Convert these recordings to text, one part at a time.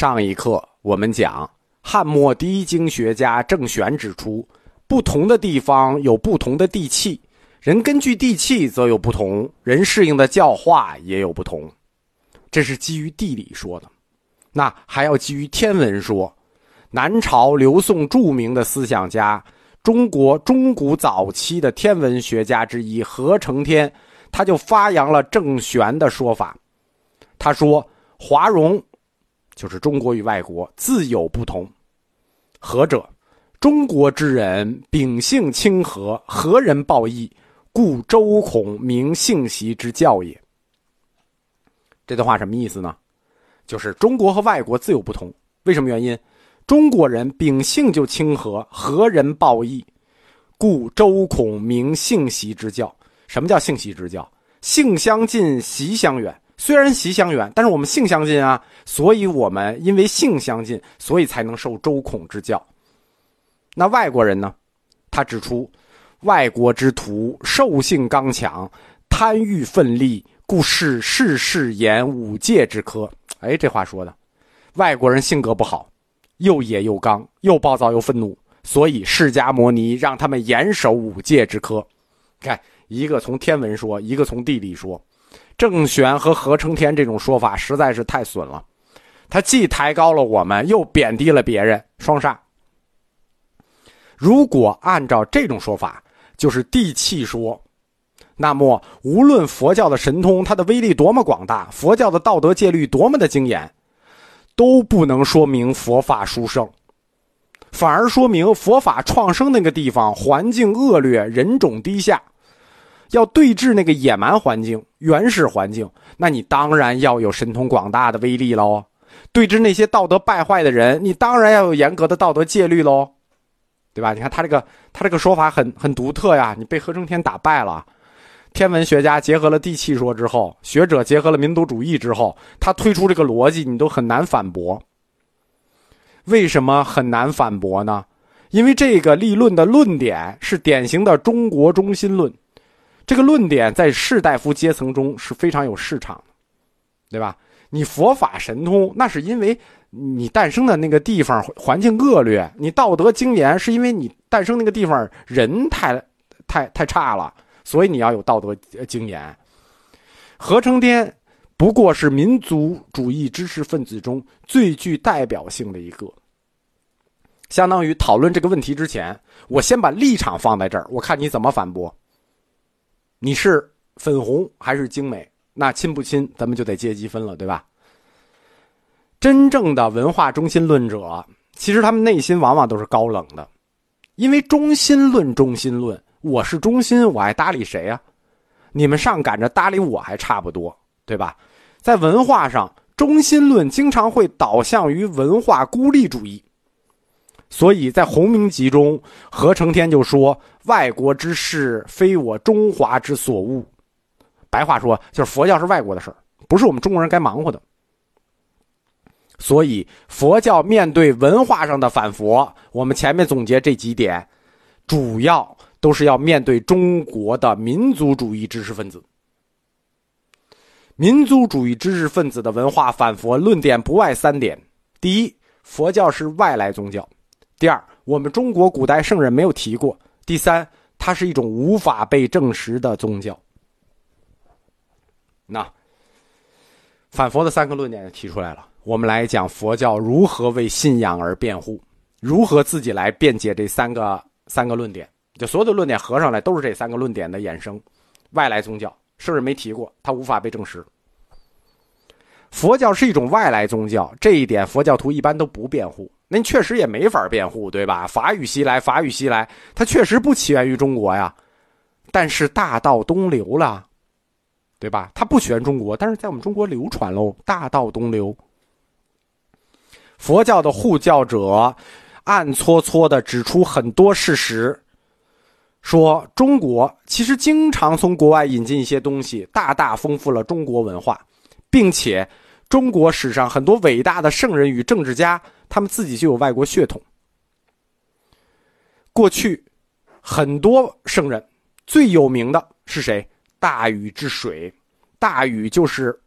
上一课我们讲，汉末第一经学家郑玄指出，不同的地方有不同的地气，人根据地气则有不同，人适应的教化也有不同。这是基于地理说的，那还要基于天文说。南朝刘宋著名的思想家，中国中古早期的天文学家之一何承天，他就发扬了郑玄的说法。他说：“华容。”就是中国与外国自有不同，何者？中国之人秉性清和，何人报义，故周孔明性习之教也。这段话什么意思呢？就是中国和外国自有不同。为什么原因？中国人秉性就清和，何人报义，故周孔明性习之教。什么叫性习之教？性相近，习相远。虽然习相远，但是我们性相近啊，所以我们因为性相近，所以才能受周孔之教。那外国人呢？他指出，外国之徒兽性刚强，贪欲奋力，故事事事言五戒之科。哎，这话说的，外国人性格不好，又野又刚，又暴躁又愤怒，所以释迦摩尼让他们严守五戒之科。看，一个从天文说，一个从地理说。郑玄和何承天这种说法实在是太损了，他既抬高了我们，又贬低了别人，双杀。如果按照这种说法，就是地气说，那么无论佛教的神通，它的威力多么广大，佛教的道德戒律多么的精严，都不能说明佛法殊胜，反而说明佛法创生那个地方环境恶劣，人种低下。要对峙那个野蛮环境、原始环境，那你当然要有神通广大的威力喽；对峙那些道德败坏的人，你当然要有严格的道德戒律喽，对吧？你看他这个，他这个说法很很独特呀。你被何承天打败了，天文学家结合了地气说之后，学者结合了民族主义之后，他推出这个逻辑，你都很难反驳。为什么很难反驳呢？因为这个立论的论点是典型的中国中心论。这个论点在士大夫阶层中是非常有市场的，对吧？你佛法神通，那是因为你诞生的那个地方环境恶劣；你道德精严，是因为你诞生那个地方人太、太、太差了，所以你要有道德精严。何成天不过是民族主义知识分子中最具代表性的一个。相当于讨论这个问题之前，我先把立场放在这儿，我看你怎么反驳。你是粉红还是精美？那亲不亲，咱们就得阶级分了，对吧？真正的文化中心论者，其实他们内心往往都是高冷的，因为中心论，中心论，我是中心，我还搭理谁啊？你们上赶着搭理我还差不多，对吧？在文化上，中心论经常会导向于文化孤立主义。所以在《洪明集》中，何承天就说：“外国之事，非我中华之所务。”白话说，就是佛教是外国的事不是我们中国人该忙活的。所以，佛教面对文化上的反佛，我们前面总结这几点，主要都是要面对中国的民族主义知识分子。民族主义知识分子的文化反佛论点不外三点：第一，佛教是外来宗教。第二，我们中国古代圣人没有提过。第三，它是一种无法被证实的宗教。那反佛的三个论点就提出来了，我们来讲佛教如何为信仰而辩护，如何自己来辩解这三个三个论点。就所有的论点合上来，都是这三个论点的衍生。外来宗教，圣人没提过，它无法被证实。佛教是一种外来宗教，这一点佛教徒一般都不辩护。那确实也没法辩护，对吧？法语西来，法语西来，它确实不起源于中国呀，但是大道东流了，对吧？它不起源中国，但是在我们中国流传喽。大道东流，佛教的护教者暗搓搓的指出很多事实，说中国其实经常从国外引进一些东西，大大丰富了中国文化，并且中国史上很多伟大的圣人与政治家。他们自己就有外国血统。过去很多圣人，最有名的是谁？大禹治水，大禹就是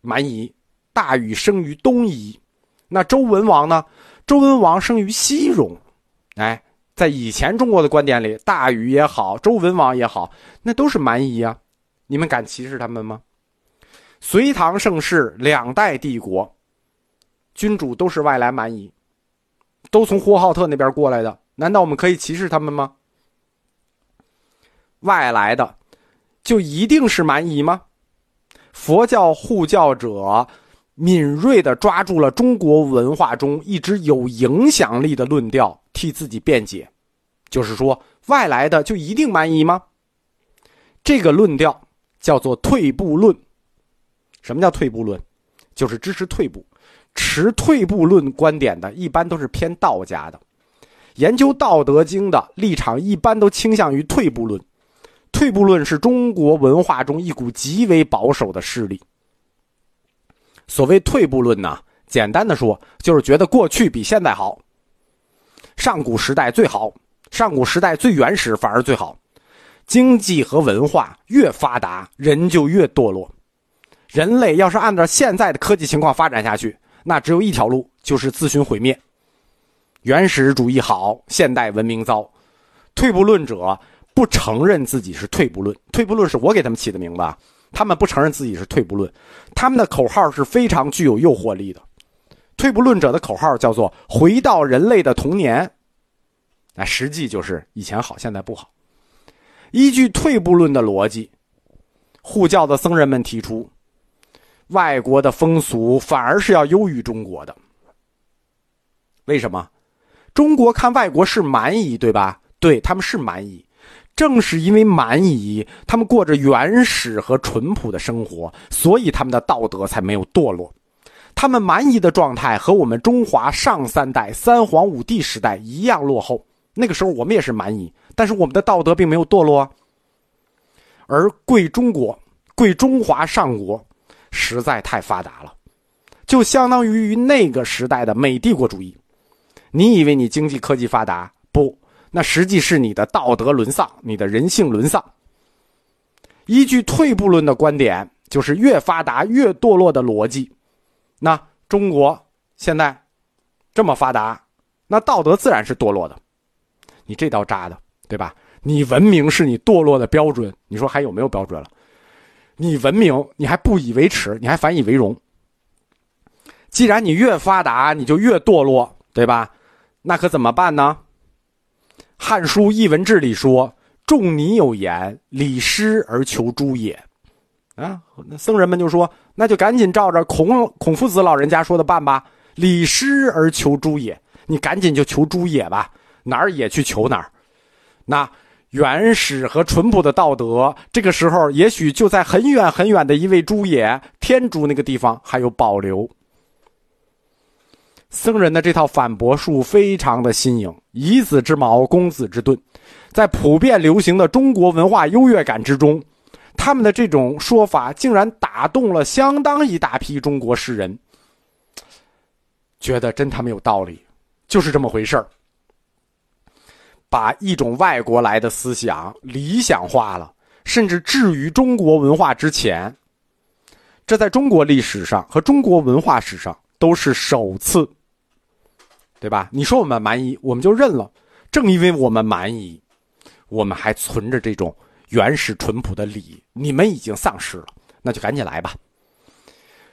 蛮夷，大禹生于东夷。那周文王呢？周文王生于西戎，哎，在以前中国的观点里，大禹也好，周文王也好，那都是蛮夷啊。你们敢歧视他们吗？隋唐盛世两代帝国，君主都是外来蛮夷，都从呼和浩特那边过来的，难道我们可以歧视他们吗？外来的就一定是蛮夷吗？佛教护教者敏锐的抓住了中国文化中一直有影响力的论调，替自己辩解，就是说，外来的就一定蛮夷吗？这个论调叫做退步论。什么叫退步论？就是支持退步，持退步论观点的，一般都是偏道家的，研究《道德经》的立场一般都倾向于退步论。退步论是中国文化中一股极为保守的势力。所谓退步论呢，简单的说，就是觉得过去比现在好，上古时代最好，上古时代最原始反而最好。经济和文化越发达，人就越堕落。人类要是按照现在的科技情况发展下去，那只有一条路，就是自寻毁灭。原始主义好，现代文明糟。退步论者。不承认自己是退步论，退步论是我给他们起的名字，他们不承认自己是退步论，他们的口号是非常具有诱惑力的。退步论者的口号叫做“回到人类的童年”，那实际就是以前好，现在不好。依据退步论的逻辑，护教的僧人们提出，外国的风俗反而是要优于中国的。为什么？中国看外国是蛮夷，对吧？对他们是蛮夷。正是因为蛮夷，他们过着原始和淳朴的生活，所以他们的道德才没有堕落。他们蛮夷的状态和我们中华上三代三皇五帝时代一样落后。那个时候我们也是蛮夷，但是我们的道德并没有堕落。而贵中国、贵中华上国实在太发达了，就相当于于那个时代的美帝国主义。你以为你经济科技发达？不。那实际是你的道德沦丧，你的人性沦丧。依据退步论的观点，就是越发达越堕落的逻辑。那中国现在这么发达，那道德自然是堕落的。你这刀扎的，对吧？你文明是你堕落的标准，你说还有没有标准了？你文明，你还不以为耻，你还反以为荣。既然你越发达，你就越堕落，对吧？那可怎么办呢？《汉书艺文志》里说：“仲尼有言，礼失而求诸也。”啊，那僧人们就说：“那就赶紧照着孔孔夫子老人家说的办吧。礼失而求诸也，你赶紧就求诸也吧，哪儿也去求哪儿。那原始和淳朴的道德，这个时候也许就在很远很远的一位诸野天竺那个地方还有保留。”僧人的这套反驳术非常的新颖，以子之矛攻子之盾，在普遍流行的中国文化优越感之中，他们的这种说法竟然打动了相当一大批中国士人，觉得真他妈有道理，就是这么回事儿。把一种外国来的思想理想化了，甚至置于中国文化之前，这在中国历史上和中国文化史上都是首次。对吧？你说我们蛮夷，我们就认了。正因为我们蛮夷，我们还存着这种原始淳朴的礼，你们已经丧失了，那就赶紧来吧。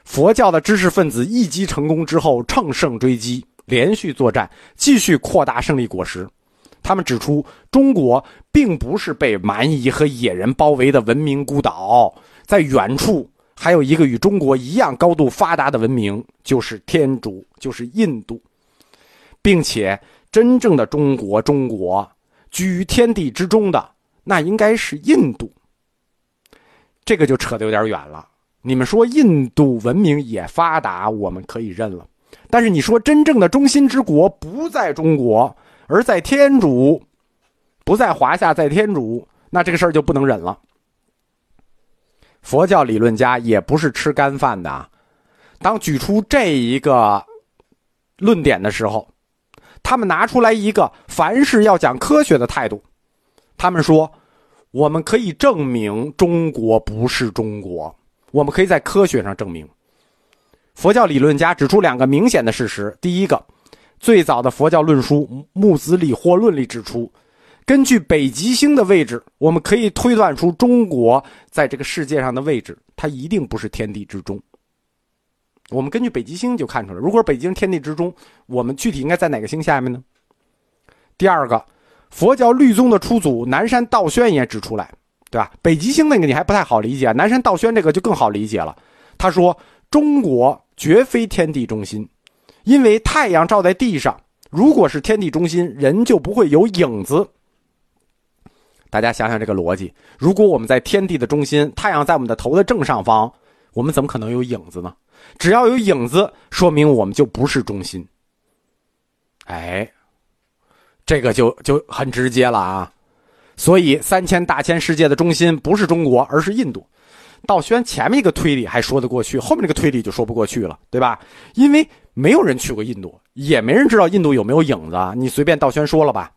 佛教的知识分子一击成功之后，乘胜追击，连续作战，继续扩大胜利果实。他们指出，中国并不是被蛮夷和野人包围的文明孤岛，在远处还有一个与中国一样高度发达的文明，就是天竺，就是印度。并且，真正的中国，中国居于天地之中的，那应该是印度。这个就扯得有点远了。你们说印度文明也发达，我们可以认了。但是你说真正的中心之国不在中国，而在天竺，不在华夏，在天竺，那这个事儿就不能忍了。佛教理论家也不是吃干饭的，当举出这一个论点的时候。他们拿出来一个凡事要讲科学的态度，他们说，我们可以证明中国不是中国，我们可以在科学上证明。佛教理论家指出两个明显的事实：第一个，最早的佛教论书《木子理惑论》里指出，根据北极星的位置，我们可以推断出中国在这个世界上的位置，它一定不是天地之中。我们根据北极星就看出来，如果北极星天地之中，我们具体应该在哪个星下面呢？第二个，佛教律宗的初祖南山道宣也指出来，对吧？北极星那个你还不太好理解，南山道宣这个就更好理解了。他说，中国绝非天地中心，因为太阳照在地上，如果是天地中心，人就不会有影子。大家想想这个逻辑，如果我们在天地的中心，太阳在我们的头的正上方，我们怎么可能有影子呢？只要有影子，说明我们就不是中心。哎，这个就就很直接了啊！所以三千大千世界的中心不是中国，而是印度。道宣前面一个推理还说得过去，后面这个推理就说不过去了，对吧？因为没有人去过印度，也没人知道印度有没有影子，你随便道宣说了吧。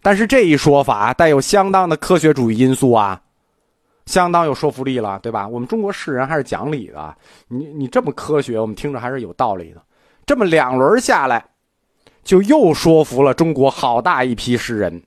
但是这一说法带有相当的科学主义因素啊。相当有说服力了，对吧？我们中国世人还是讲理的，你你这么科学，我们听着还是有道理的。这么两轮下来，就又说服了中国好大一批诗人。